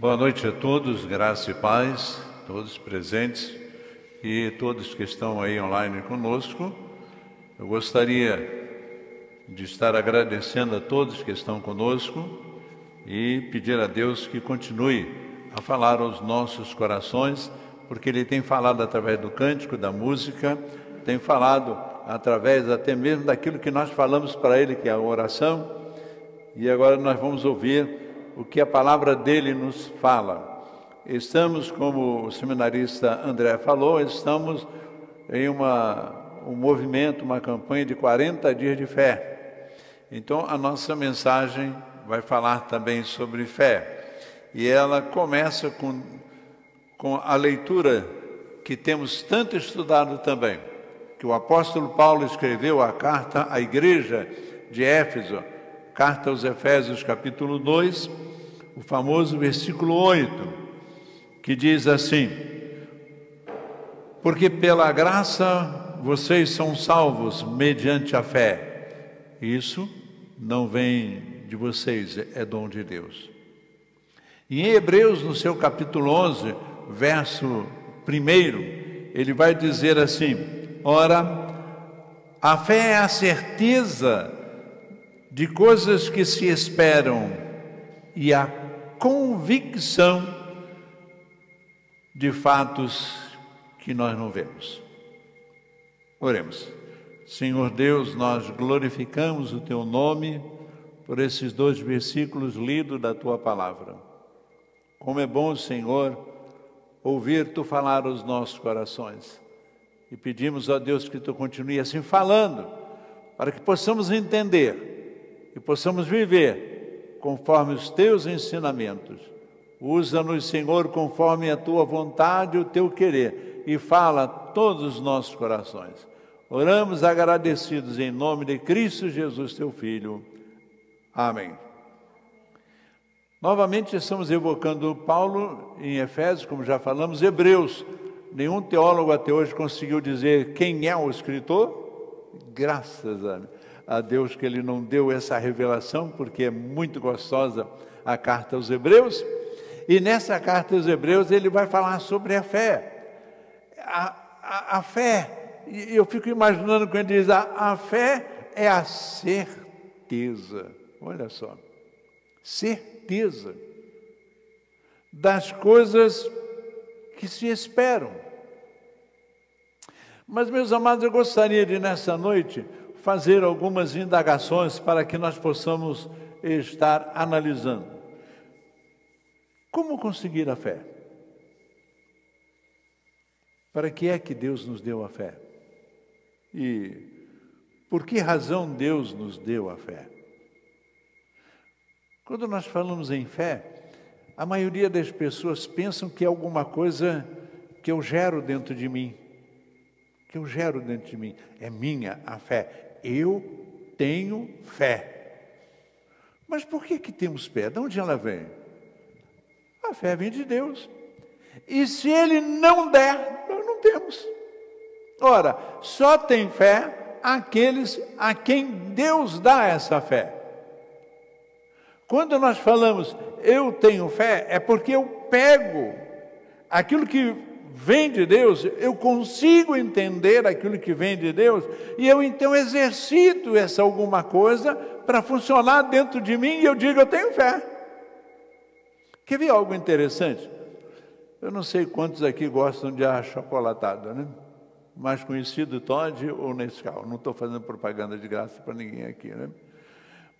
Boa noite a todos, graça e paz, todos presentes e todos que estão aí online conosco. Eu gostaria de estar agradecendo a todos que estão conosco e pedir a Deus que continue a falar aos nossos corações, porque Ele tem falado através do cântico, da música, tem falado através até mesmo daquilo que nós falamos para Ele, que é a oração, e agora nós vamos ouvir o que a palavra dele nos fala. Estamos, como o seminarista André falou, estamos em uma, um movimento, uma campanha de 40 dias de fé. Então, a nossa mensagem vai falar também sobre fé. E ela começa com, com a leitura que temos tanto estudado também, que o apóstolo Paulo escreveu a carta à igreja de Éfeso, carta aos Efésios, capítulo 2 o famoso versículo 8, que diz assim: Porque pela graça vocês são salvos mediante a fé. Isso não vem de vocês, é dom de Deus. Em Hebreus, no seu capítulo 11, verso 1, ele vai dizer assim: Ora, a fé é a certeza de coisas que se esperam e a convicção de fatos que nós não vemos. Oremos. Senhor Deus, nós glorificamos o teu nome por esses dois versículos lidos da tua palavra. Como é bom, Senhor, ouvir tu falar aos nossos corações. E pedimos a Deus que tu continue assim falando, para que possamos entender e possamos viver conforme os teus ensinamentos. Usa-nos, Senhor, conforme a tua vontade e o teu querer, e fala a todos os nossos corações. Oramos agradecidos em nome de Cristo Jesus, teu Filho. Amém. Novamente estamos evocando Paulo em Efésios, como já falamos, Hebreus. Nenhum teólogo até hoje conseguiu dizer quem é o escritor. Graças a Deus a Deus que Ele não deu essa revelação, porque é muito gostosa a carta aos Hebreus. E nessa carta aos Hebreus ele vai falar sobre a fé. A, a, a fé, eu fico imaginando quando ele diz: a, a fé é a certeza. Olha só, certeza das coisas que se esperam. Mas, meus amados, eu gostaria de nessa noite fazer algumas indagações para que nós possamos estar analisando. Como conseguir a fé? Para que é que Deus nos deu a fé? E por que razão Deus nos deu a fé? Quando nós falamos em fé, a maioria das pessoas pensam que é alguma coisa que eu gero dentro de mim, que eu gero dentro de mim. É minha a fé eu tenho fé. Mas por que, que temos fé? De onde ela vem? A fé vem de Deus. E se Ele não der, nós não temos. Ora, só tem fé aqueles a quem Deus dá essa fé. Quando nós falamos eu tenho fé, é porque eu pego aquilo que vem de Deus, eu consigo entender aquilo que vem de Deus e eu então exercito essa alguma coisa para funcionar dentro de mim e eu digo, eu tenho fé. Quer ver algo interessante? Eu não sei quantos aqui gostam de achocolatado, né? Mais conhecido Todd ou Nescau. Não estou fazendo propaganda de graça para ninguém aqui, né?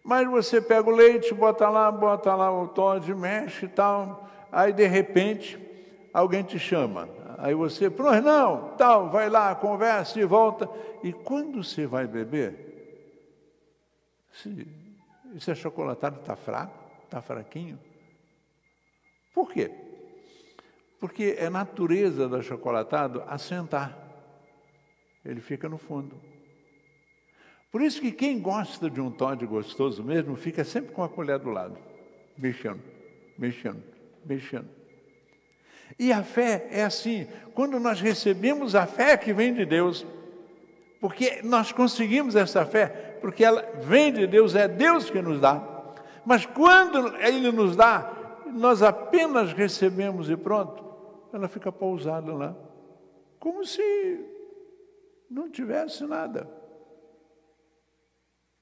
Mas você pega o leite, bota lá, bota lá o Todd, mexe e tal. Aí de repente alguém te chama. Aí você, pronto, não, tal, vai lá, conversa e volta. E quando você vai beber, se, esse achocolatado está fraco, está fraquinho. Por quê? Porque é natureza do achocolatado assentar. Ele fica no fundo. Por isso que quem gosta de um Todd gostoso mesmo, fica sempre com a colher do lado, mexendo, mexendo, mexendo. E a fé é assim, quando nós recebemos a fé que vem de Deus, porque nós conseguimos essa fé, porque ela vem de Deus, é Deus que nos dá. Mas quando Ele nos dá, nós apenas recebemos e pronto, ela fica pousada lá, como se não tivesse nada.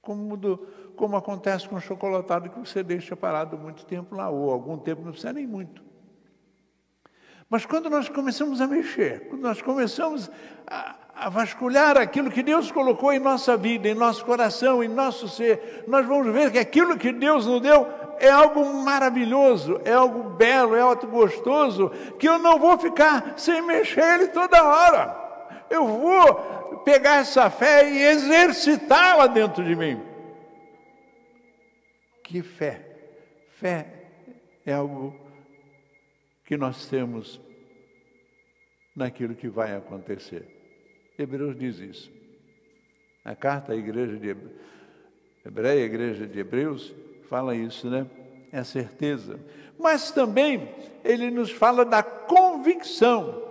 Como, do, como acontece com o chocolatado que você deixa parado muito tempo lá, ou algum tempo, não precisa nem muito. Mas quando nós começamos a mexer, quando nós começamos a, a vasculhar aquilo que Deus colocou em nossa vida, em nosso coração, em nosso ser, nós vamos ver que aquilo que Deus nos deu é algo maravilhoso, é algo belo, é algo gostoso, que eu não vou ficar sem mexer ele toda hora. Eu vou pegar essa fé e exercitá-la dentro de mim. Que fé? Fé é algo que nós temos naquilo que vai acontecer. Hebreus diz isso. A carta à igreja de Hebreia, igreja de Hebreus, fala isso, né? É a certeza. Mas também ele nos fala da convicção.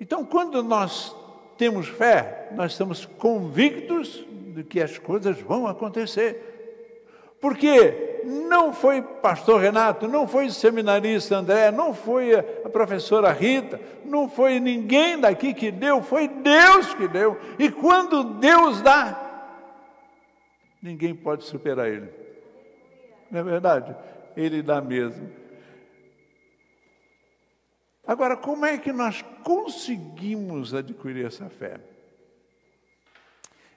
Então, quando nós temos fé, nós estamos convictos de que as coisas vão acontecer. Porque não foi pastor Renato, não foi o seminarista André, não foi a professora Rita, não foi ninguém daqui que deu, foi Deus que deu. E quando Deus dá, ninguém pode superar Ele. Não é verdade? Ele dá mesmo. Agora, como é que nós conseguimos adquirir essa fé?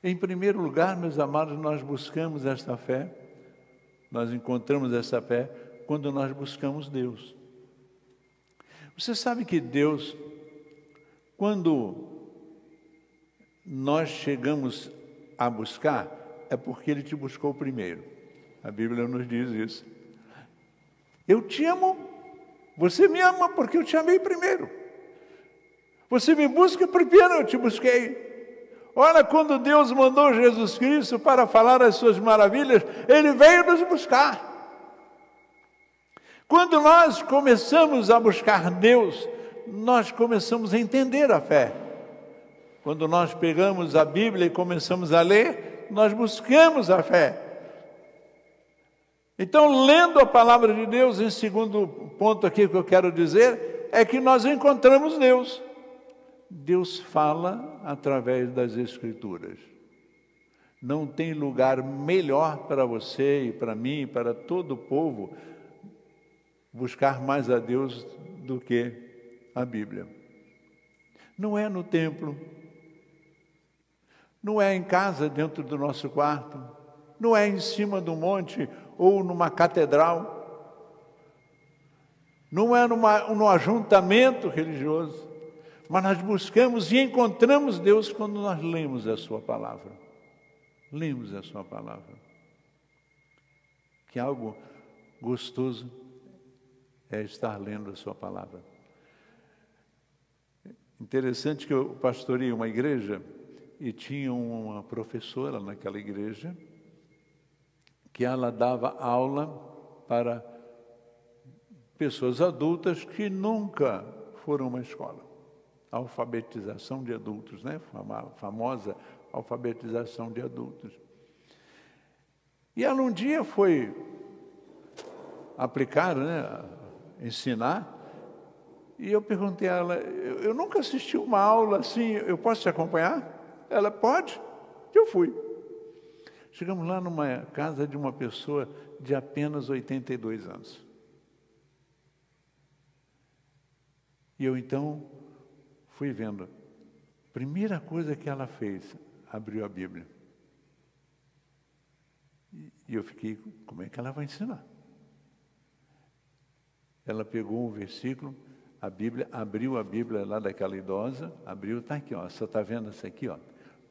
Em primeiro lugar, meus amados, nós buscamos esta fé nós encontramos essa fé quando nós buscamos Deus. Você sabe que Deus, quando nós chegamos a buscar, é porque Ele te buscou primeiro. A Bíblia nos diz isso. Eu te amo, você me ama porque eu te amei primeiro. Você me busca primeiro, eu te busquei. Olha, quando Deus mandou Jesus Cristo para falar as suas maravilhas, ele veio nos buscar. Quando nós começamos a buscar Deus, nós começamos a entender a fé. Quando nós pegamos a Bíblia e começamos a ler, nós buscamos a fé. Então, lendo a palavra de Deus, em segundo ponto aqui que eu quero dizer, é que nós encontramos Deus. Deus fala através das Escrituras. Não tem lugar melhor para você e para mim, e para todo o povo, buscar mais a Deus do que a Bíblia. Não é no templo, não é em casa, dentro do nosso quarto, não é em cima do monte ou numa catedral, não é numa, num ajuntamento religioso. Mas nós buscamos e encontramos Deus quando nós lemos a Sua palavra. Lemos a Sua palavra. Que algo gostoso é estar lendo a Sua palavra. Interessante que eu pastorei uma igreja e tinha uma professora naquela igreja que ela dava aula para pessoas adultas que nunca foram a uma escola alfabetização de adultos, né? famosa alfabetização de adultos. E ela um dia foi aplicar, né, ensinar, e eu perguntei a ela, eu, nunca assisti uma aula assim, eu posso te acompanhar? Ela, pode. Eu fui. Chegamos lá numa casa de uma pessoa de apenas 82 anos. E eu então fui vendo. Primeira coisa que ela fez, abriu a Bíblia. E eu fiquei, como é que ela vai ensinar? Ela pegou um versículo, a Bíblia, abriu a Bíblia lá daquela idosa, abriu, está aqui, ó, você está vendo isso aqui, ó.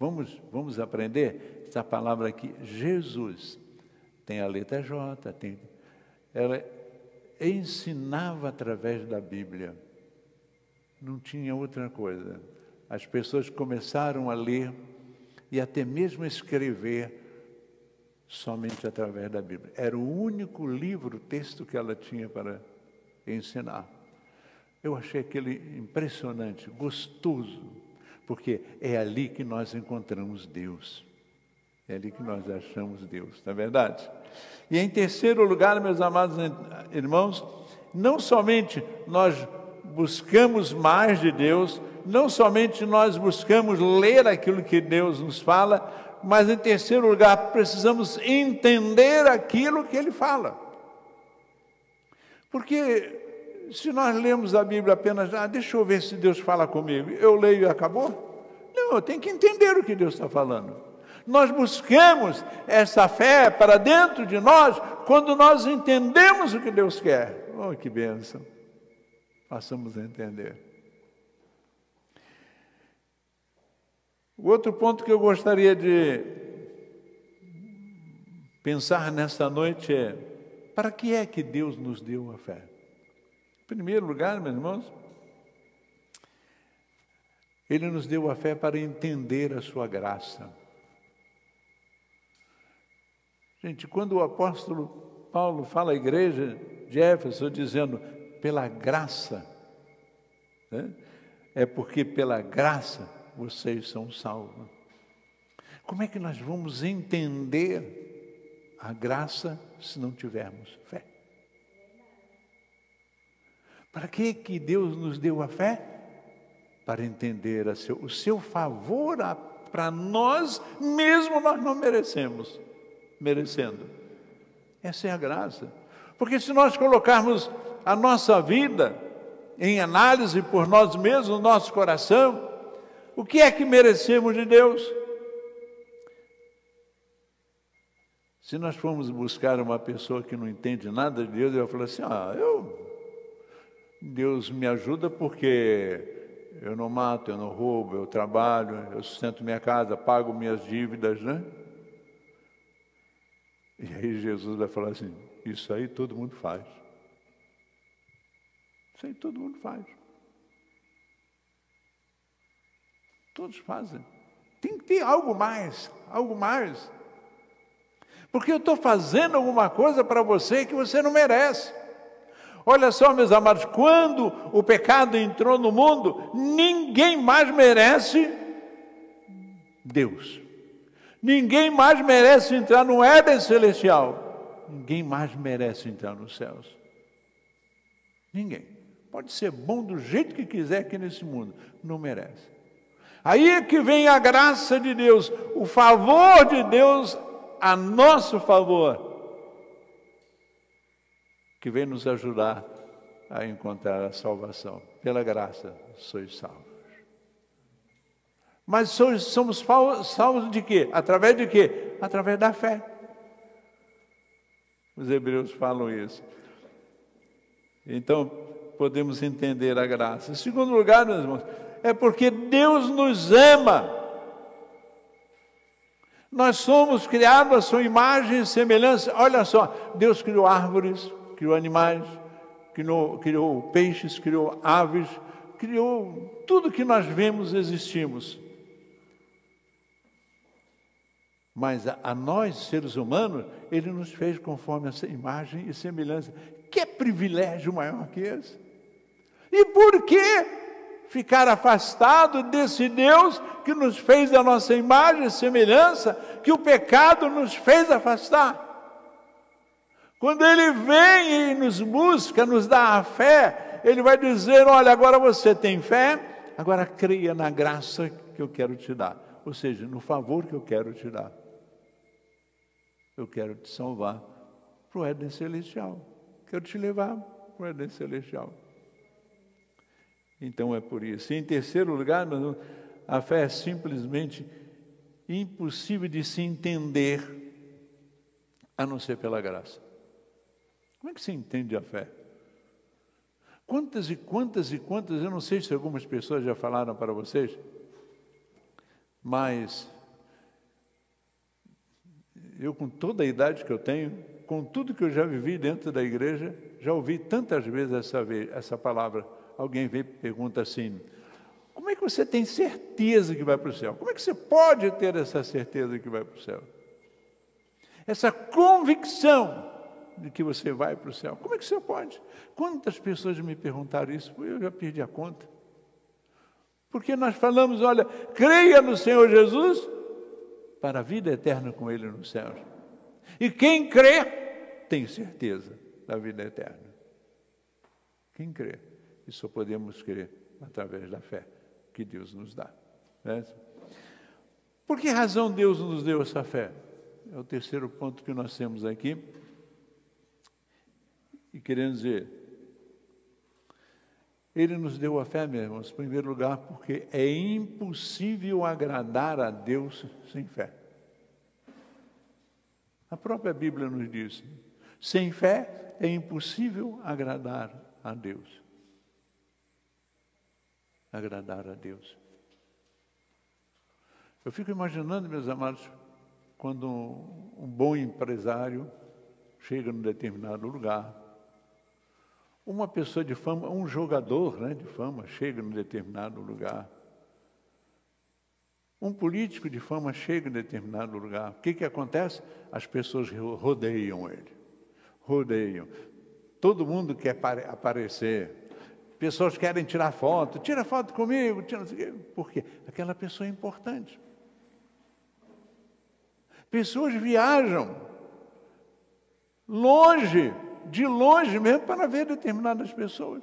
Vamos, vamos aprender essa palavra aqui, Jesus. Tem a letra J, tem. Ela ensinava através da Bíblia. Não tinha outra coisa. As pessoas começaram a ler e até mesmo escrever somente através da Bíblia. Era o único livro, texto que ela tinha para ensinar. Eu achei aquele impressionante, gostoso, porque é ali que nós encontramos Deus. É ali que nós achamos Deus, não é verdade? E em terceiro lugar, meus amados irmãos, não somente nós buscamos mais de Deus, não somente nós buscamos ler aquilo que Deus nos fala, mas em terceiro lugar, precisamos entender aquilo que Ele fala. Porque se nós lemos a Bíblia apenas, ah, deixa eu ver se Deus fala comigo, eu leio e acabou? Não, eu tenho que entender o que Deus está falando. Nós buscamos essa fé para dentro de nós quando nós entendemos o que Deus quer. Oh, que bênção! Passamos a entender. O outro ponto que eu gostaria de pensar nesta noite é: para que é que Deus nos deu a fé? Em primeiro lugar, meus irmãos, Ele nos deu a fé para entender a Sua graça. Gente, quando o apóstolo Paulo fala à igreja de Éfeso, dizendo, pela graça, né? é porque pela graça vocês são salvos. Como é que nós vamos entender a graça se não tivermos fé? Para que, que Deus nos deu a fé? Para entender seu, o seu favor para nós, mesmo nós não merecemos merecendo. Essa é a graça. Porque se nós colocarmos a nossa vida em análise por nós mesmos, no nosso coração, o que é que merecemos de Deus? Se nós formos buscar uma pessoa que não entende nada de Deus, ela fala assim: Ah, eu. Deus me ajuda porque eu não mato, eu não roubo, eu trabalho, eu sustento minha casa, pago minhas dívidas, né? E aí Jesus vai falar assim: Isso aí todo mundo faz. Isso aí todo mundo faz. Todos fazem. Tem que ter algo mais, algo mais. Porque eu estou fazendo alguma coisa para você que você não merece. Olha só, meus amados, quando o pecado entrou no mundo, ninguém mais merece Deus. Ninguém mais merece entrar no Éden celestial. Ninguém mais merece entrar nos céus. Ninguém. Pode ser bom do jeito que quiser aqui nesse mundo, não merece. Aí é que vem a graça de Deus, o favor de Deus a nosso favor, que vem nos ajudar a encontrar a salvação. Pela graça, sois salvos. Mas somos salvos de quê? Através de quê? Através da fé. Os hebreus falam isso. Então, podemos entender a graça. Em segundo lugar, meus irmãos, é porque Deus nos ama. Nós somos criados à sua imagem e semelhança. Olha só, Deus criou árvores, criou animais, criou, criou peixes, criou aves, criou tudo que nós vemos existimos. Mas a, a, nós, seres humanos, Ele nos fez conforme essa imagem e semelhança. Que privilégio maior que esse? E por que ficar afastado desse Deus que nos fez a nossa imagem e semelhança, que o pecado nos fez afastar? Quando Ele vem e nos busca, nos dá a fé, Ele vai dizer: Olha, agora você tem fé, agora creia na graça que eu quero te dar, ou seja, no favor que eu quero te dar eu quero te salvar para o Éden Celestial. Quero te levar para o Éden Celestial. Então é por isso. E em terceiro lugar, a fé é simplesmente impossível de se entender a não ser pela graça. Como é que se entende a fé? Quantas e quantas e quantas, eu não sei se algumas pessoas já falaram para vocês, mas eu, com toda a idade que eu tenho, com tudo que eu já vivi dentro da igreja, já ouvi tantas vezes essa, essa palavra. Alguém vem e pergunta assim: como é que você tem certeza que vai para o céu? Como é que você pode ter essa certeza que vai para o céu? Essa convicção de que você vai para o céu. Como é que você pode? Quantas pessoas me perguntaram isso? Eu já perdi a conta. Porque nós falamos, olha, creia no Senhor Jesus para a vida eterna com Ele nos céus. E quem crê, tem certeza da vida eterna. Quem crê? E só podemos crer através da fé que Deus nos dá. Né? Por que razão Deus nos deu essa fé? É o terceiro ponto que nós temos aqui. E querendo dizer, Ele nos deu a fé, meus irmãos, em primeiro lugar, porque é impossível agradar a Deus sem fé. A própria Bíblia nos diz: sem fé é impossível agradar a Deus. Agradar a Deus. Eu fico imaginando, meus amados, quando um, um bom empresário chega num determinado lugar, uma pessoa de fama, um jogador né, de fama chega num determinado lugar, um político de fama chega em determinado lugar. O que, que acontece? As pessoas rodeiam ele. Rodeiam. Todo mundo quer aparecer. Pessoas querem tirar foto. Tira foto comigo. Tira... Por quê? Aquela pessoa é importante. Pessoas viajam longe, de longe mesmo, para ver determinadas pessoas.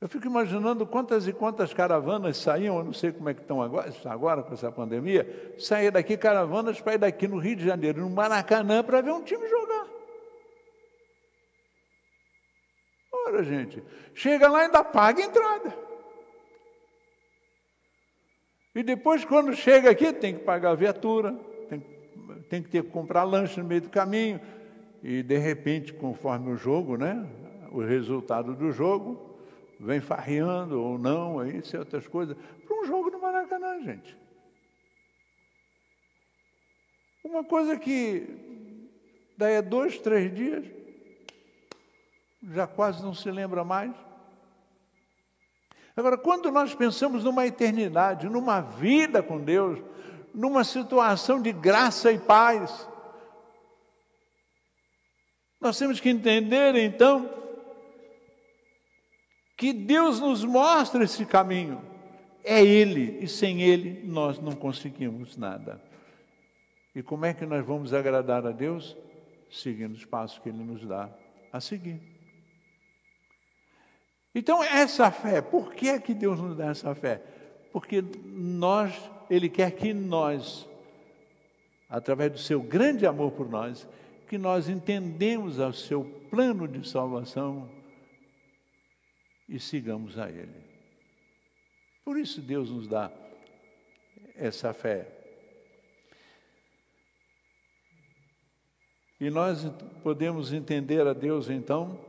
Eu fico imaginando quantas e quantas caravanas saíam, eu não sei como é que estão agora, agora com essa pandemia, sair daqui caravanas para ir daqui no Rio de Janeiro, no Maracanã, para ver um time jogar. Ora, gente, chega lá e ainda paga a entrada. E depois, quando chega aqui, tem que pagar a viatura, tem, tem que ter que comprar lanche no meio do caminho. E, de repente, conforme o jogo, né, o resultado do jogo, vem farreando ou não, aí isso é coisas, para um jogo no Maracanã, gente. Uma coisa que daí a dois, três dias, já quase não se lembra mais. Agora, quando nós pensamos numa eternidade, numa vida com Deus, numa situação de graça e paz, nós temos que entender então que Deus nos mostra esse caminho. É Ele, e sem Ele nós não conseguimos nada. E como é que nós vamos agradar a Deus? Seguindo os passos que Ele nos dá a seguir. Então, essa fé, por que é que Deus nos dá essa fé? Porque nós, Ele quer que nós, através do seu grande amor por nós, que nós entendemos o seu plano de salvação e sigamos a Ele. Por isso Deus nos dá essa fé. E nós podemos entender a Deus então,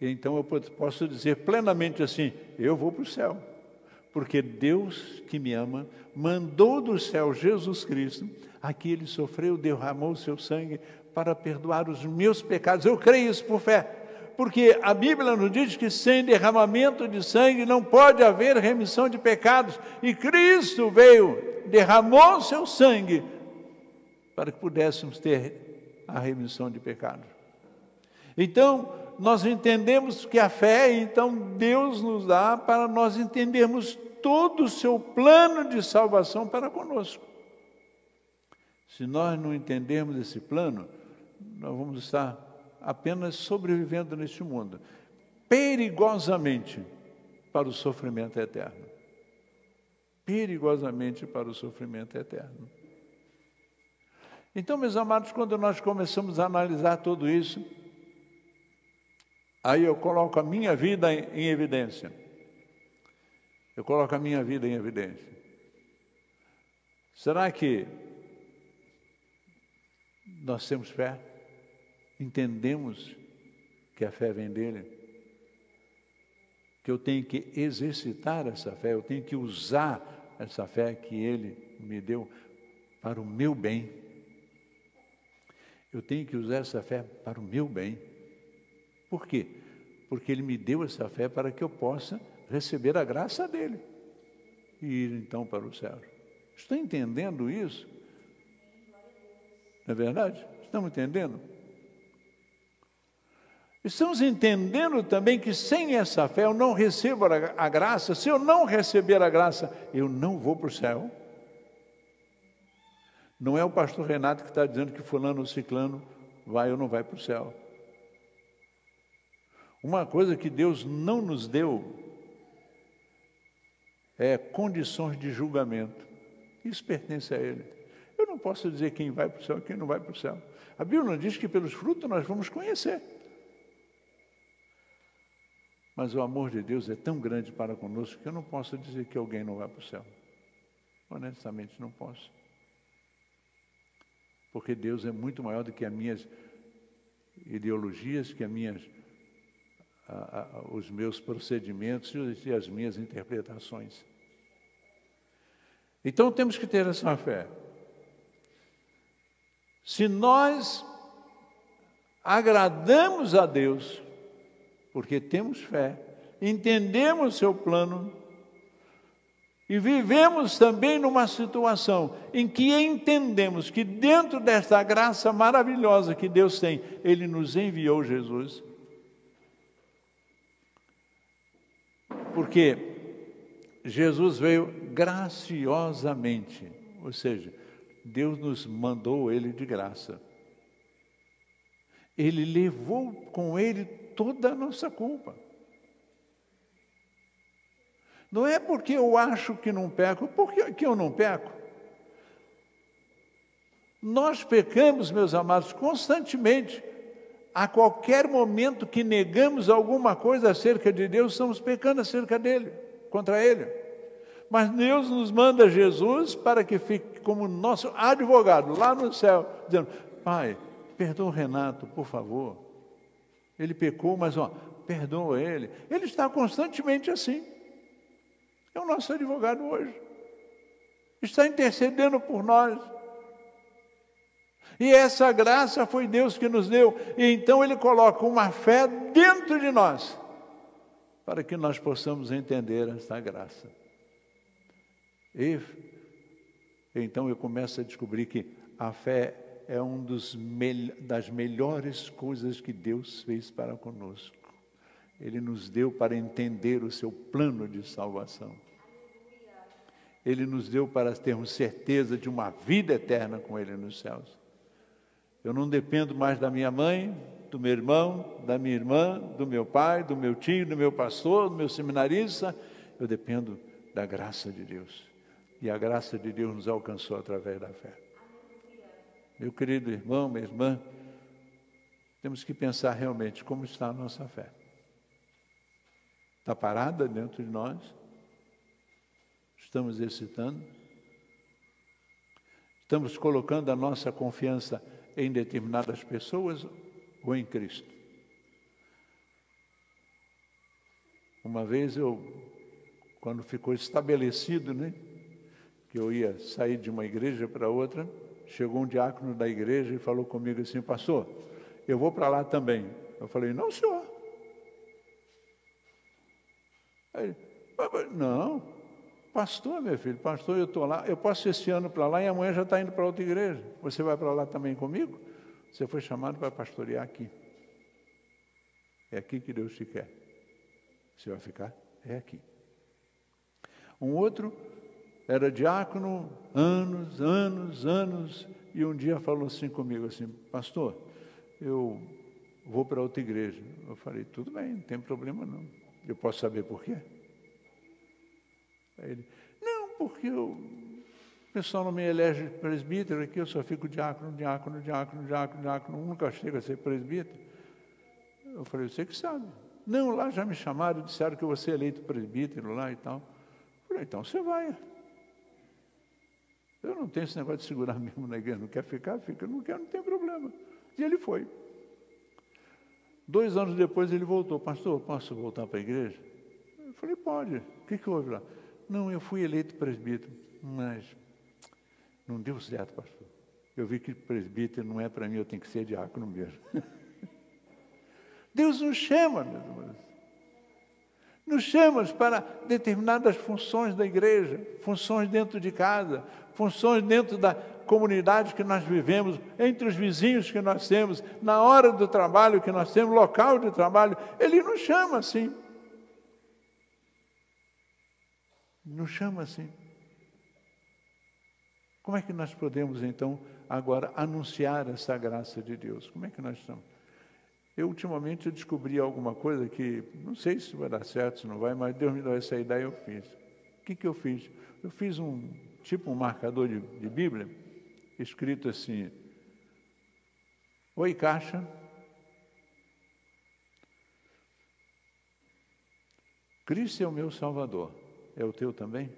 então eu posso dizer plenamente assim: eu vou para o céu, porque Deus que me ama mandou do céu Jesus Cristo, aqui ele sofreu, derramou o seu sangue para perdoar os meus pecados. Eu creio isso por fé porque a Bíblia nos diz que sem derramamento de sangue não pode haver remissão de pecados, e Cristo veio, derramou o seu sangue para que pudéssemos ter a remissão de pecados. Então, nós entendemos que a fé, então, Deus nos dá para nós entendermos todo o seu plano de salvação para conosco. Se nós não entendermos esse plano, nós vamos estar apenas sobrevivendo neste mundo, perigosamente para o sofrimento eterno. Perigosamente para o sofrimento eterno. Então, meus amados, quando nós começamos a analisar tudo isso, aí eu coloco a minha vida em evidência. Eu coloco a minha vida em evidência. Será que nós temos fé? entendemos que a fé vem dele, que eu tenho que exercitar essa fé, eu tenho que usar essa fé que ele me deu para o meu bem. Eu tenho que usar essa fé para o meu bem. Por quê? Porque ele me deu essa fé para que eu possa receber a graça dele e ir então para o céu. Estão entendendo isso? Não é verdade? Estamos entendendo? Estamos entendendo também que sem essa fé eu não recebo a graça. Se eu não receber a graça, eu não vou para o céu. Não é o pastor Renato que está dizendo que fulano ou ciclano vai ou não vai para o céu. Uma coisa que Deus não nos deu é condições de julgamento. Isso pertence a Ele. Eu não posso dizer quem vai para o céu e quem não vai para o céu. A Bíblia diz que pelos frutos nós vamos conhecer. Mas o amor de Deus é tão grande para conosco que eu não posso dizer que alguém não vai para o céu. Honestamente, não posso. Porque Deus é muito maior do que as minhas ideologias, que as minhas, a, a, os meus procedimentos e as minhas interpretações. Então temos que ter essa fé. Se nós agradamos a Deus, porque temos fé, entendemos seu plano e vivemos também numa situação em que entendemos que dentro desta graça maravilhosa que Deus tem, Ele nos enviou Jesus. Porque Jesus veio graciosamente, ou seja, Deus nos mandou ele de graça. Ele levou com ele toda a nossa culpa. Não é porque eu acho que não peco, porque que eu não peco. Nós pecamos, meus amados, constantemente. A qualquer momento que negamos alguma coisa acerca de Deus, estamos pecando acerca dele, contra ele. Mas Deus nos manda Jesus para que fique como nosso advogado lá no céu, dizendo: Pai, perdoa o Renato, por favor. Ele pecou, mas ó, perdoa ele. Ele está constantemente assim. É o nosso advogado hoje. Está intercedendo por nós. E essa graça foi Deus que nos deu. E então Ele coloca uma fé dentro de nós, para que nós possamos entender essa graça. E então eu começo a descobrir que a fé é uma das melhores coisas que Deus fez para conosco. Ele nos deu para entender o seu plano de salvação. Ele nos deu para termos certeza de uma vida eterna com Ele nos céus. Eu não dependo mais da minha mãe, do meu irmão, da minha irmã, do meu pai, do meu tio, do meu pastor, do meu seminarista. Eu dependo da graça de Deus. E a graça de Deus nos alcançou através da fé. Meu querido irmão, minha irmã, temos que pensar realmente como está a nossa fé. Está parada dentro de nós? Estamos excitando? Estamos colocando a nossa confiança em determinadas pessoas ou em Cristo? Uma vez eu, quando ficou estabelecido, né? que eu ia sair de uma igreja para outra, chegou um diácono da igreja e falou comigo assim, pastor, eu vou para lá também. Eu falei, não, senhor. Aí, não, pastor, meu filho, pastor, eu estou lá, eu posso ir esse ano para lá e amanhã já está indo para outra igreja. Você vai para lá também comigo? Você foi chamado para pastorear aqui. É aqui que Deus te quer. Você vai ficar? É aqui. Um outro era diácono, anos, anos, anos, e um dia falou assim comigo, assim, pastor, eu vou para outra igreja. Eu falei, tudo bem, não tem problema não. Eu posso saber por quê? Aí ele, não, porque eu, o pessoal não me elege presbítero aqui, eu só fico diácono, diácono, diácono, diácono, diácono, nunca chego a ser presbítero. Eu falei, você que sabe. Não, lá já me chamaram, disseram que eu vou ser eleito presbítero lá e tal. Eu falei, então você vai. Eu não tenho esse negócio de segurar mesmo na igreja. Não quer ficar? Fica. Não quer, não tem problema. E ele foi. Dois anos depois ele voltou. Pastor, posso voltar para a igreja? Eu falei, pode. O que, que houve lá? Não, eu fui eleito presbítero, mas não deu certo, pastor. Eu vi que presbítero não é para mim, eu tenho que ser diácono mesmo. Deus nos chama, meus irmãos. Nos chama para determinadas funções da igreja, funções dentro de casa, funções dentro da comunidade que nós vivemos, entre os vizinhos que nós temos, na hora do trabalho que nós temos, local de trabalho, Ele nos chama assim. Nos chama assim. Como é que nós podemos então agora anunciar essa graça de Deus? Como é que nós estamos? Eu, ultimamente, eu descobri alguma coisa que, não sei se vai dar certo, se não vai, mas Deus me deu essa ideia e eu fiz. O que, que eu fiz? Eu fiz um, tipo um marcador de, de Bíblia, escrito assim, Oi, caixa. Cristo é o meu Salvador. É o teu também?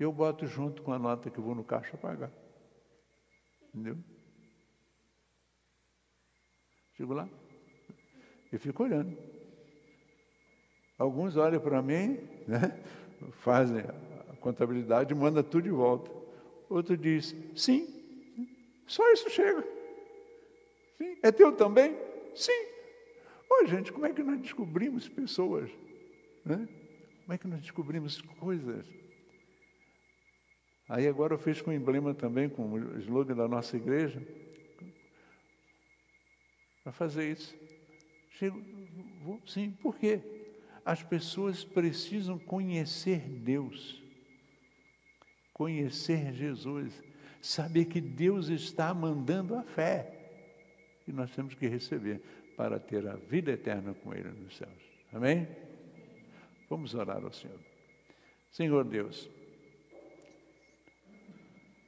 Eu boto junto com a nota que vou no caixa pagar. Entendeu? Chego lá e fico olhando. Alguns olham para mim, né? fazem a contabilidade e mandam tudo de volta. Outro diz, sim, só isso chega. Sim, é teu também? Sim. Ô gente, como é que nós descobrimos pessoas? Né? Como é que nós descobrimos coisas? Aí agora eu fiz com o emblema também, com o slogan da nossa igreja, para fazer isso. Chego, vou, sim, por quê? As pessoas precisam conhecer Deus, conhecer Jesus, saber que Deus está mandando a fé. E nós temos que receber para ter a vida eterna com Ele nos céus. Amém? Vamos orar ao Senhor. Senhor Deus,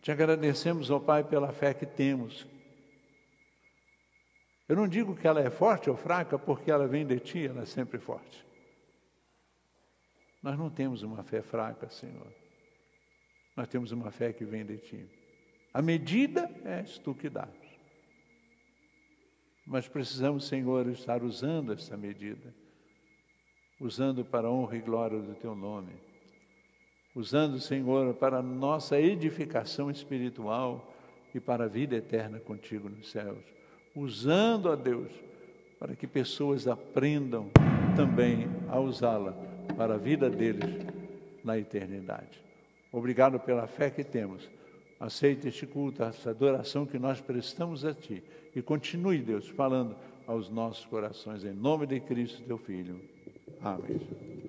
te agradecemos, ó Pai, pela fé que temos eu não digo que ela é forte ou fraca porque ela vem de ti, ela é sempre forte. Nós não temos uma fé fraca, Senhor. Nós temos uma fé que vem de ti. A medida és tu que dás. Mas precisamos, Senhor, estar usando essa medida, usando para a honra e glória do teu nome, usando, Senhor, para a nossa edificação espiritual e para a vida eterna contigo nos céus usando a Deus para que pessoas aprendam também a usá-la para a vida deles na eternidade. Obrigado pela fé que temos. Aceite este culto, essa adoração que nós prestamos a Ti. E continue, Deus, falando aos nossos corações, em nome de Cristo, Teu Filho. Amém.